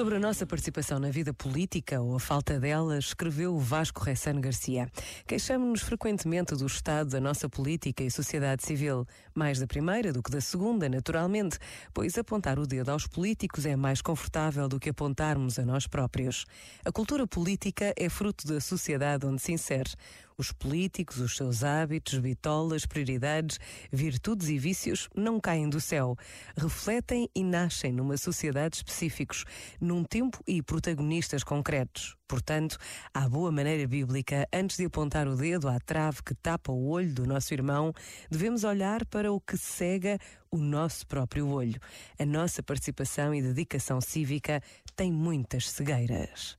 Sobre a nossa participação na vida política ou a falta dela, escreveu Vasco Ressano Garcia. Queixamos-nos frequentemente do estado da nossa política e sociedade civil, mais da primeira do que da segunda, naturalmente, pois apontar o dedo aos políticos é mais confortável do que apontarmos a nós próprios. A cultura política é fruto da sociedade onde se insere. Os políticos, os seus hábitos, bitolas, prioridades, virtudes e vícios não caem do céu. Refletem e nascem numa sociedade específicos, num tempo e protagonistas concretos. Portanto, à boa maneira bíblica, antes de apontar o dedo à trave que tapa o olho do nosso irmão, devemos olhar para o que cega o nosso próprio olho. A nossa participação e dedicação cívica tem muitas cegueiras.